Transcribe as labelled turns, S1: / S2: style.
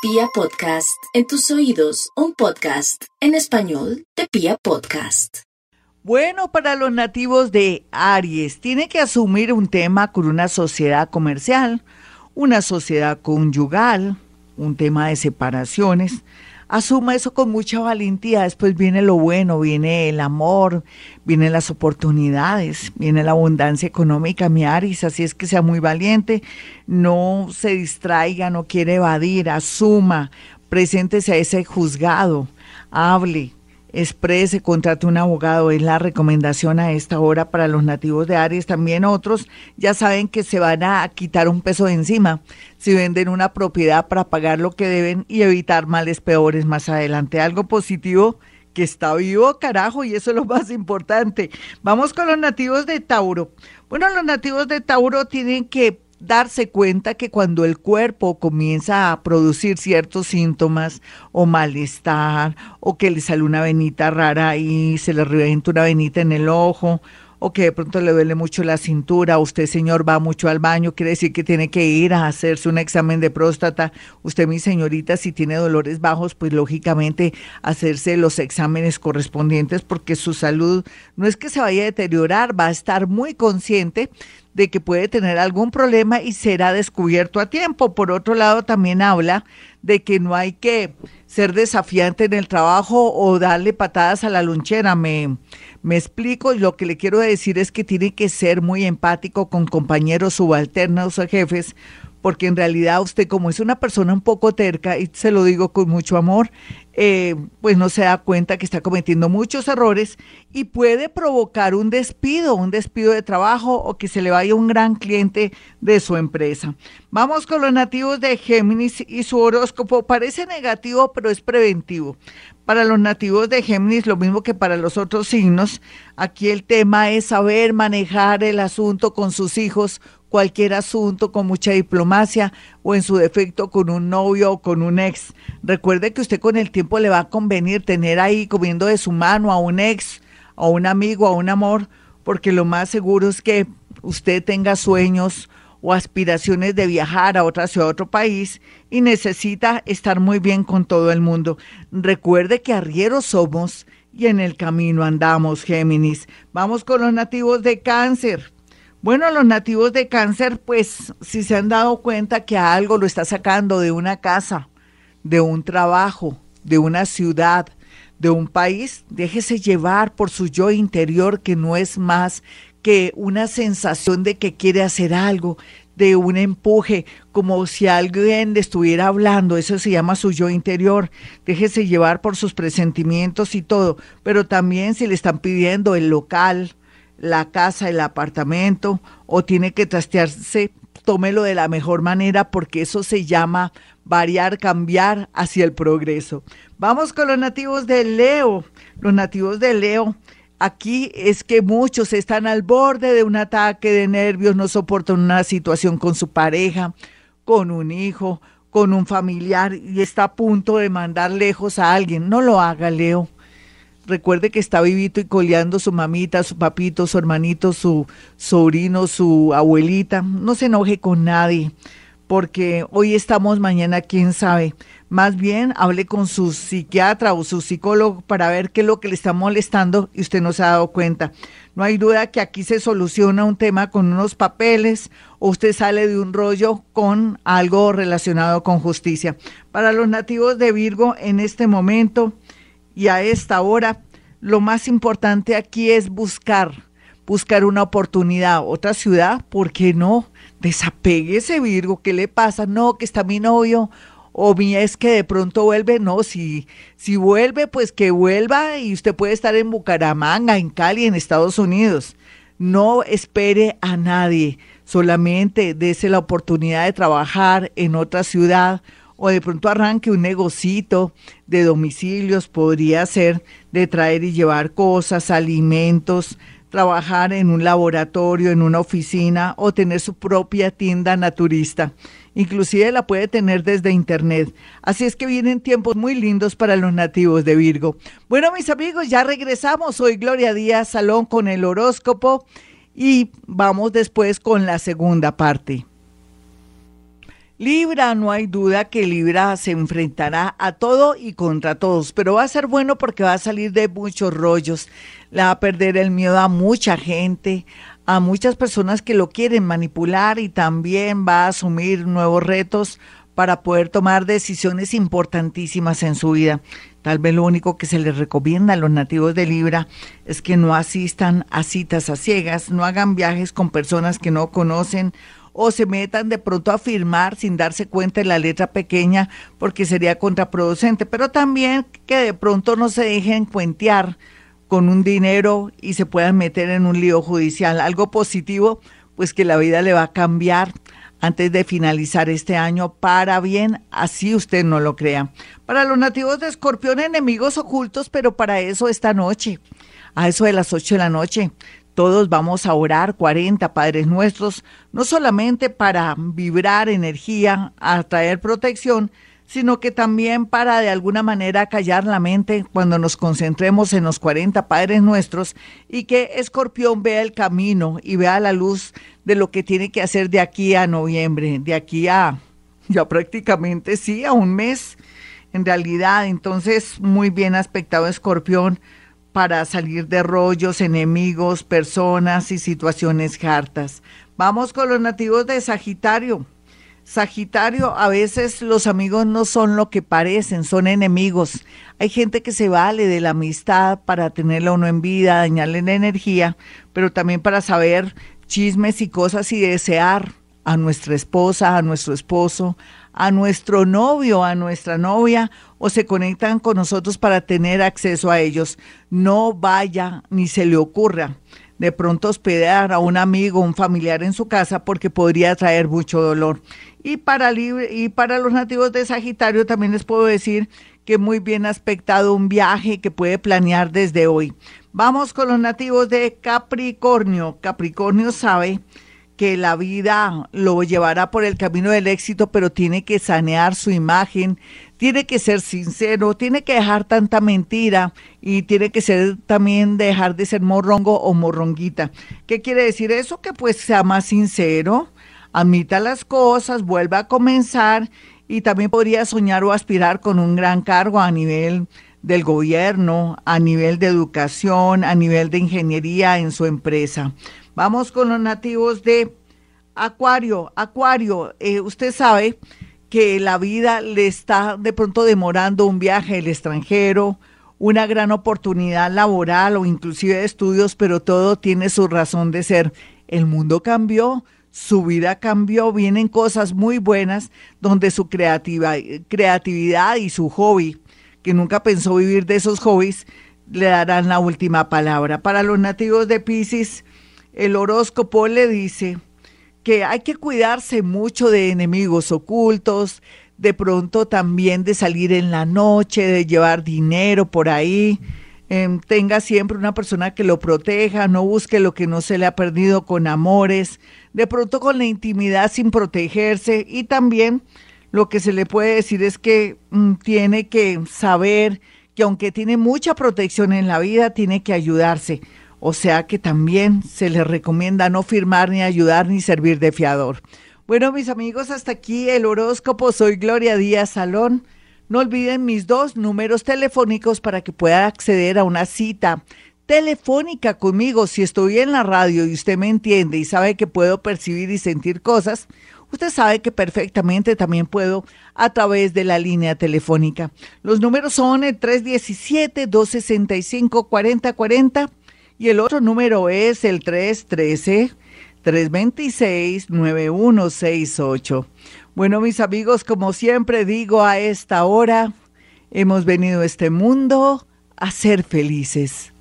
S1: Pia Podcast, en tus oídos, un podcast en español de Pia Podcast.
S2: Bueno, para los nativos de Aries, tiene que asumir un tema con una sociedad comercial, una sociedad conyugal, un tema de separaciones asuma eso con mucha valentía. Después viene lo bueno, viene el amor, vienen las oportunidades, viene la abundancia económica, mi Aris. Así es que sea muy valiente, no se distraiga, no quiere evadir, asuma, preséntese a ese juzgado, hable, exprese, contrate un abogado, es la recomendación a esta hora para los nativos de Aries. También otros ya saben que se van a quitar un peso de encima si venden una propiedad para pagar lo que deben y evitar males peores más adelante. Algo positivo que está vivo, carajo, y eso es lo más importante. Vamos con los nativos de Tauro. Bueno, los nativos de Tauro tienen que darse cuenta que cuando el cuerpo comienza a producir ciertos síntomas o malestar o que le sale una venita rara y se le revienta una venita en el ojo o que de pronto le duele mucho la cintura, usted señor va mucho al baño, quiere decir que tiene que ir a hacerse un examen de próstata, usted mi señorita si tiene dolores bajos, pues lógicamente hacerse los exámenes correspondientes porque su salud no es que se vaya a deteriorar, va a estar muy consciente de que puede tener algún problema y será descubierto a tiempo. Por otro lado, también habla de que no hay que ser desafiante en el trabajo o darle patadas a la lunchera. Me, me explico, lo que le quiero decir es que tiene que ser muy empático con compañeros subalternos o jefes, porque en realidad usted como es una persona un poco terca, y se lo digo con mucho amor, eh, pues no se da cuenta que está cometiendo muchos errores y puede provocar un despido, un despido de trabajo o que se le vaya un gran cliente de su empresa. Vamos con los nativos de Géminis y su horóscopo parece negativo, pero es preventivo. Para los nativos de Géminis, lo mismo que para los otros signos, aquí el tema es saber manejar el asunto con sus hijos cualquier asunto con mucha diplomacia o en su defecto con un novio o con un ex. Recuerde que usted con el tiempo le va a convenir tener ahí comiendo de su mano a un ex, a un amigo, a un amor, porque lo más seguro es que usted tenga sueños o aspiraciones de viajar a otra ciudad, a otro país y necesita estar muy bien con todo el mundo. Recuerde que arrieros somos y en el camino andamos, Géminis. Vamos con los nativos de cáncer. Bueno, los nativos de cáncer, pues si se han dado cuenta que algo lo está sacando de una casa, de un trabajo, de una ciudad, de un país, déjese llevar por su yo interior que no es más que una sensación de que quiere hacer algo, de un empuje, como si alguien le estuviera hablando, eso se llama su yo interior. Déjese llevar por sus presentimientos y todo, pero también si le están pidiendo el local, la casa, el apartamento o tiene que trastearse, tómelo de la mejor manera porque eso se llama variar, cambiar hacia el progreso. Vamos con los nativos de Leo. Los nativos de Leo, aquí es que muchos están al borde de un ataque de nervios, no soportan una situación con su pareja, con un hijo, con un familiar y está a punto de mandar lejos a alguien. No lo haga, Leo recuerde que está vivito y coleando su mamita, su papito, su hermanito, su sobrino, su abuelita. No se enoje con nadie, porque hoy estamos, mañana quién sabe. Más bien hable con su psiquiatra o su psicólogo para ver qué es lo que le está molestando y usted no se ha dado cuenta. No hay duda que aquí se soluciona un tema con unos papeles o usted sale de un rollo con algo relacionado con justicia. Para los nativos de Virgo en este momento y a esta hora lo más importante aquí es buscar, buscar una oportunidad, otra ciudad, ¿por qué no? Desapegue ese Virgo, ¿qué le pasa? No, que está mi novio, o mi es que de pronto vuelve, no, si, si vuelve, pues que vuelva y usted puede estar en Bucaramanga, en Cali, en Estados Unidos. No espere a nadie, solamente dése la oportunidad de trabajar en otra ciudad o de pronto arranque un negocito de domicilios, podría ser de traer y llevar cosas, alimentos, trabajar en un laboratorio, en una oficina o tener su propia tienda naturista. Inclusive la puede tener desde internet. Así es que vienen tiempos muy lindos para los nativos de Virgo. Bueno, mis amigos, ya regresamos. Soy Gloria Díaz Salón con el horóscopo y vamos después con la segunda parte. Libra, no hay duda que Libra se enfrentará a todo y contra todos, pero va a ser bueno porque va a salir de muchos rollos, le va a perder el miedo a mucha gente, a muchas personas que lo quieren manipular y también va a asumir nuevos retos para poder tomar decisiones importantísimas en su vida. Tal vez lo único que se les recomienda a los nativos de Libra es que no asistan a citas a ciegas, no hagan viajes con personas que no conocen o se metan de pronto a firmar sin darse cuenta de la letra pequeña porque sería contraproducente, pero también que de pronto no se dejen cuentear con un dinero y se puedan meter en un lío judicial. Algo positivo, pues que la vida le va a cambiar antes de finalizar este año para bien, así usted no lo crea. Para los nativos de Escorpión, enemigos ocultos, pero para eso esta noche, a eso de las 8 de la noche, todos vamos a orar 40 Padres Nuestros, no solamente para vibrar energía, atraer protección, sino que también para de alguna manera callar la mente cuando nos concentremos en los 40 Padres Nuestros y que Escorpión vea el camino y vea la luz de lo que tiene que hacer de aquí a noviembre, de aquí a ya prácticamente sí, a un mes en realidad. Entonces, muy bien aspectado Escorpión para salir de rollos, enemigos, personas y situaciones hartas. Vamos con los nativos de Sagitario. Sagitario, a veces los amigos no son lo que parecen, son enemigos. Hay gente que se vale de la amistad para tenerla uno en vida, dañarle la energía, pero también para saber chismes y cosas y desear a nuestra esposa, a nuestro esposo, a nuestro novio, a nuestra novia, o se conectan con nosotros para tener acceso a ellos. No vaya ni se le ocurra de pronto hospedar a un amigo, un familiar en su casa, porque podría traer mucho dolor. Y para, y para los nativos de Sagitario también les puedo decir que muy bien aspectado un viaje que puede planear desde hoy. Vamos con los nativos de Capricornio. Capricornio sabe que la vida lo llevará por el camino del éxito, pero tiene que sanear su imagen, tiene que ser sincero, tiene que dejar tanta mentira y tiene que ser también dejar de ser morrongo o morronguita. ¿Qué quiere decir eso? Que pues sea más sincero, admita las cosas, vuelva a comenzar y también podría soñar o aspirar con un gran cargo a nivel del gobierno, a nivel de educación, a nivel de ingeniería en su empresa. Vamos con los nativos de Acuario. Acuario, eh, usted sabe que la vida le está de pronto demorando un viaje al extranjero, una gran oportunidad laboral o inclusive de estudios, pero todo tiene su razón de ser. El mundo cambió, su vida cambió, vienen cosas muy buenas donde su creativa, creatividad y su hobby, que nunca pensó vivir de esos hobbies, le darán la última palabra. Para los nativos de Pisces, el horóscopo le dice que hay que cuidarse mucho de enemigos ocultos, de pronto también de salir en la noche, de llevar dinero por ahí. Em, tenga siempre una persona que lo proteja, no busque lo que no se le ha perdido con amores, de pronto con la intimidad sin protegerse y también lo que se le puede decir es que mm, tiene que saber que aunque tiene mucha protección en la vida, tiene que ayudarse o sea que también se les recomienda no firmar ni ayudar ni servir de fiador. Bueno, mis amigos, hasta aquí el horóscopo. Soy Gloria Díaz Salón. No olviden mis dos números telefónicos para que pueda acceder a una cita telefónica conmigo. Si estoy en la radio y usted me entiende y sabe que puedo percibir y sentir cosas, usted sabe que perfectamente también puedo a través de la línea telefónica. Los números son el 317-265-4040 y el otro número es el 313-326-9168. Bueno, mis amigos, como siempre digo a esta hora, hemos venido a este mundo a ser felices.